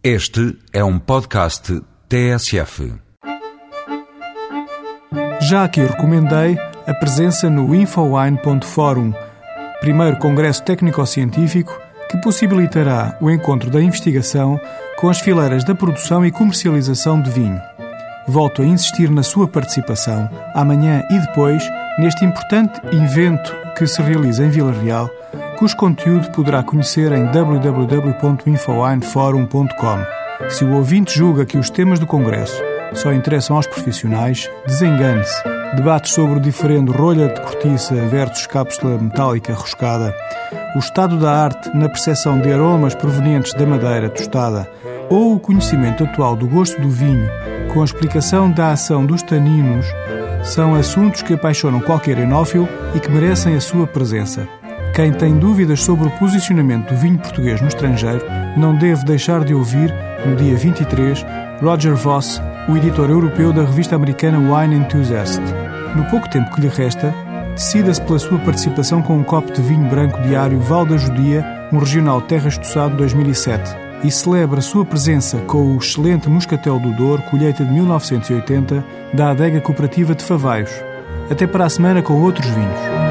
Este é um podcast TSF. Já aqui recomendei a presença no Infowine.forum, primeiro congresso técnico-científico que possibilitará o encontro da investigação com as fileiras da produção e comercialização de vinho. Volto a insistir na sua participação, amanhã e depois, neste importante evento que se realiza em Vila Real, cujo conteúdo poderá conhecer em www.infowineforum.com. Se o ouvinte julga que os temas do Congresso só interessam aos profissionais, desengane-se. Debates sobre o diferendo rolha de cortiça versus cápsula metálica roscada, o estado da arte na percepção de aromas provenientes da madeira tostada ou o conhecimento atual do gosto do vinho com a explicação da ação dos taninos são assuntos que apaixonam qualquer enófilo e que merecem a sua presença. Quem tem dúvidas sobre o posicionamento do vinho português no estrangeiro não deve deixar de ouvir, no dia 23, Roger Voss, o editor europeu da revista americana Wine Enthusiast. No pouco tempo que lhe resta, decida-se pela sua participação com um copo de vinho branco diário Val da Judia, um regional Terra Estoçado 2007, e celebra a sua presença com o excelente Moscatel do Douro, colheita de 1980, da adega cooperativa de Favaios. Até para a semana com outros vinhos.